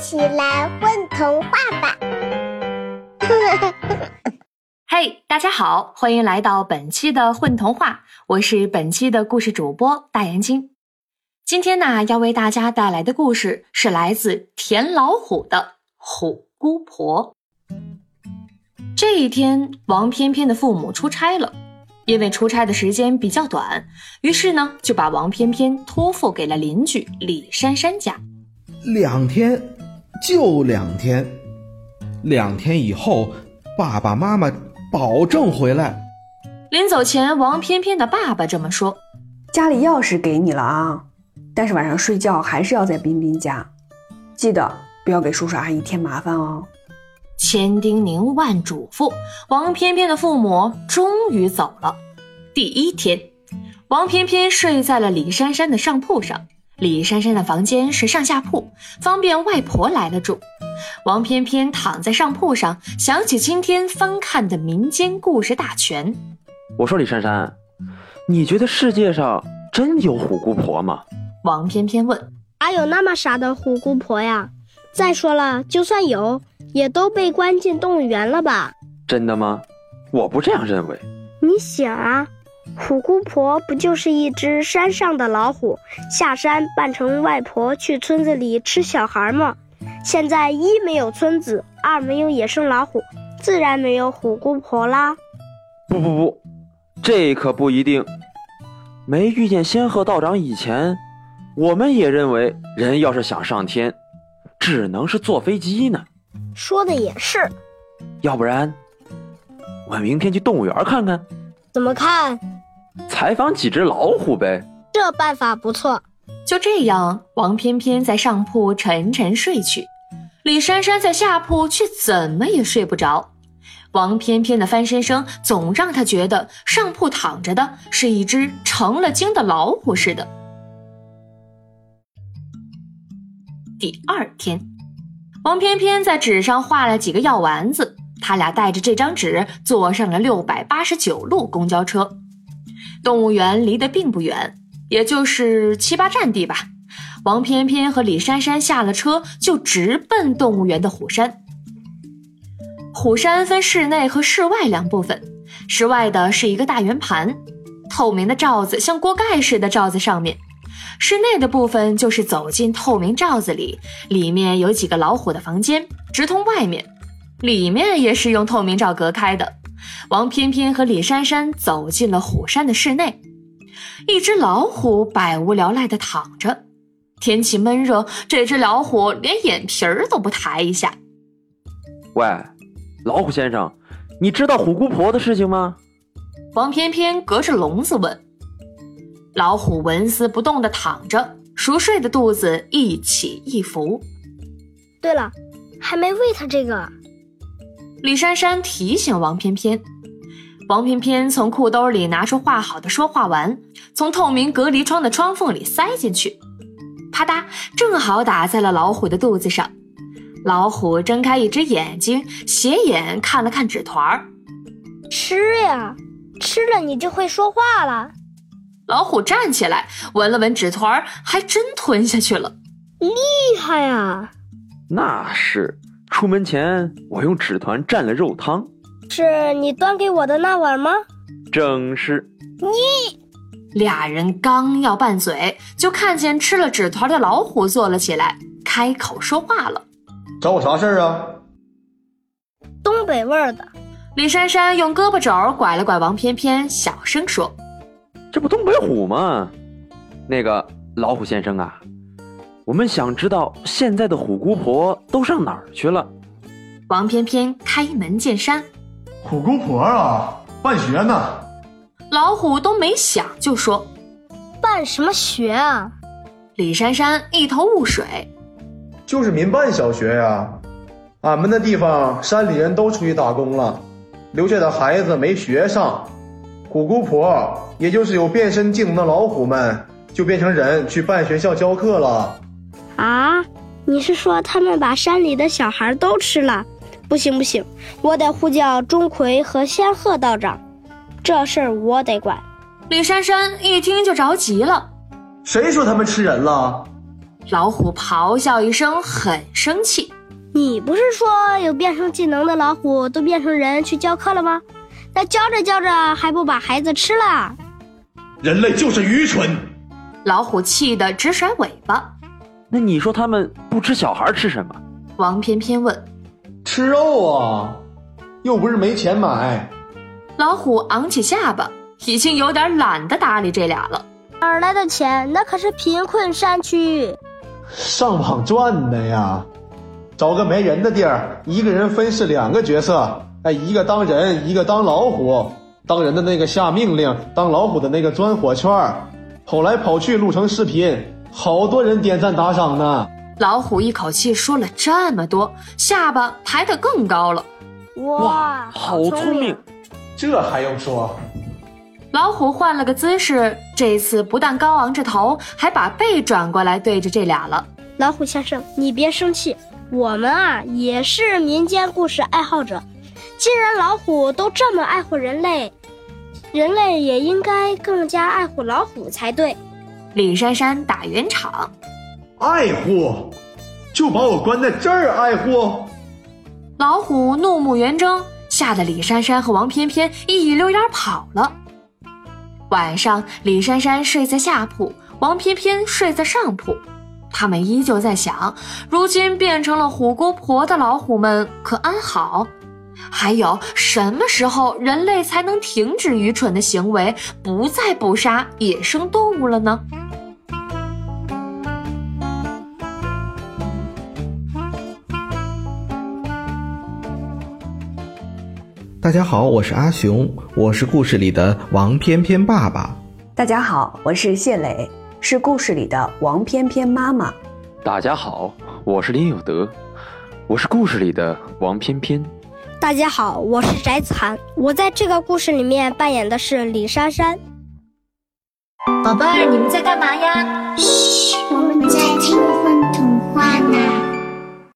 起来混童话吧！嘿，大家好，欢迎来到本期的混童话，我是本期的故事主播大眼睛。今天呢，要为大家带来的故事是来自田老虎的《虎姑婆》。这一天，王翩翩的父母出差了，因为出差的时间比较短，于是呢，就把王翩翩托付给了邻居李珊珊家。两天，就两天，两天以后，爸爸妈妈保证回来。临走前，王翩翩的爸爸这么说：“家里钥匙给你了啊，但是晚上睡觉还是要在彬彬家，记得不要给叔叔阿姨添麻烦哦。”千叮咛万嘱咐，王翩翩的父母终于走了。第一天，王翩翩睡在了李珊珊的上铺上。李珊珊的房间是上下铺，方便外婆来了住。王翩翩躺在上铺上，想起今天翻看的民间故事大全。我说李珊珊，你觉得世界上真有虎姑婆吗？王翩翩问。哪有那么傻的虎姑婆呀？再说了，就算有，也都被关进动物园了吧？真的吗？我不这样认为。你想啊。虎姑婆不就是一只山上的老虎，下山扮成外婆去村子里吃小孩吗？现在一没有村子，二没有野生老虎，自然没有虎姑婆啦。不不不，这可不一定。没遇见仙鹤道长以前，我们也认为人要是想上天，只能是坐飞机呢。说的也是。要不然，我们明天去动物园看看。怎么看？采访几只老虎呗，这办法不错。就这样，王翩翩在上铺沉沉睡去，李珊珊在下铺却怎么也睡不着。王翩翩的翻身声总让她觉得上铺躺着的是一只成了精的老虎似的。第二天，王翩翩在纸上画了几个药丸子，他俩带着这张纸坐上了六百八十九路公交车。动物园离得并不远，也就是七八站地吧。王翩翩和李珊珊下了车，就直奔动物园的虎山。虎山分室内和室外两部分，室外的是一个大圆盘，透明的罩子像锅盖似的罩在上面；室内的部分就是走进透明罩子里，里面有几个老虎的房间，直通外面，里面也是用透明罩隔开的。王翩翩和李珊珊走进了虎山的室内，一只老虎百无聊赖地躺着。天气闷热，这只老虎连眼皮儿都不抬一下。喂，老虎先生，你知道虎姑婆的事情吗？王翩翩隔着笼子问。老虎纹丝不动地躺着，熟睡的肚子一起一伏。对了，还没喂它这个。李珊珊提醒王翩翩，王翩翩从裤兜里拿出画好的说话丸，从透明隔离窗的窗缝里塞进去，啪嗒，正好打在了老虎的肚子上。老虎睁开一只眼睛，斜眼看了看纸团儿，吃呀，吃了你就会说话了。老虎站起来，闻了闻纸团儿，还真吞下去了，厉害啊！那是。出门前，我用纸团蘸了肉汤，是你端给我的那碗吗？正是。你俩人刚要拌嘴，就看见吃了纸团的老虎坐了起来，开口说话了：“找我啥事儿啊？”东北味儿的。李珊珊用胳膊肘拐了拐王翩翩，小声说：“这不东北虎吗？那个老虎先生啊。”我们想知道现在的虎姑婆都上哪儿去了。王翩翩开门见山：“虎姑婆啊，办学呢。”老虎都没想就说：“办什么学啊？”李珊珊一头雾水：“就是民办小学呀。俺们那地方山里人都出去打工了，留下的孩子没学上。虎姑婆也就是有变身技能的老虎们，就变成人去办学校教课了。”啊，你是说他们把山里的小孩都吃了？不行不行，我得呼叫钟馗和仙鹤道长，这事儿我得管。李珊珊一听就着急了，谁说他们吃人了？老虎咆哮一声，很生气。你不是说有变声技能的老虎都变成人去教课了吗？那教着教着还不把孩子吃了？人类就是愚蠢！老虎气得直甩尾巴。那你说他们不吃小孩吃什么？王翩翩问。吃肉啊，又不是没钱买。老虎昂起下巴，已经有点懒得搭理这俩了。哪儿来的钱？那可是贫困山区，上网赚的呀。找个没人的地儿，一个人分饰两个角色，哎，一个当人，一个当老虎。当人的那个下命令，当老虎的那个钻火圈跑来跑去录成视频，好多人点赞打赏呢。老虎一口气说了这么多，下巴抬得更高了。哇，好聪明！这还用说？老虎换了个姿势，这次不但高昂着头，还把背转过来对着这俩了。老虎先生，你别生气。我们啊，也是民间故事爱好者。既然老虎都这么爱护人类，人类也应该更加爱护老虎才对。李珊珊打圆场，爱护，就把我关在这儿爱护。老虎怒目圆睁，吓得李珊珊和王翩翩一溜烟跑了。晚上，李珊珊睡在下铺，王翩翩睡在上铺。他们依旧在想，如今变成了虎姑婆的老虎们可安好？还有什么时候人类才能停止愚蠢的行为，不再捕杀野生动物了呢？大家好，我是阿雄，我是故事里的王翩翩爸爸。大家好，我是谢磊。是故事里的王翩翩妈妈。大家好，我是林有德，我是故事里的王翩翩。大家好，我是翟子涵，我在这个故事里面扮演的是李珊珊。宝贝儿，你们在干嘛呀？嘘，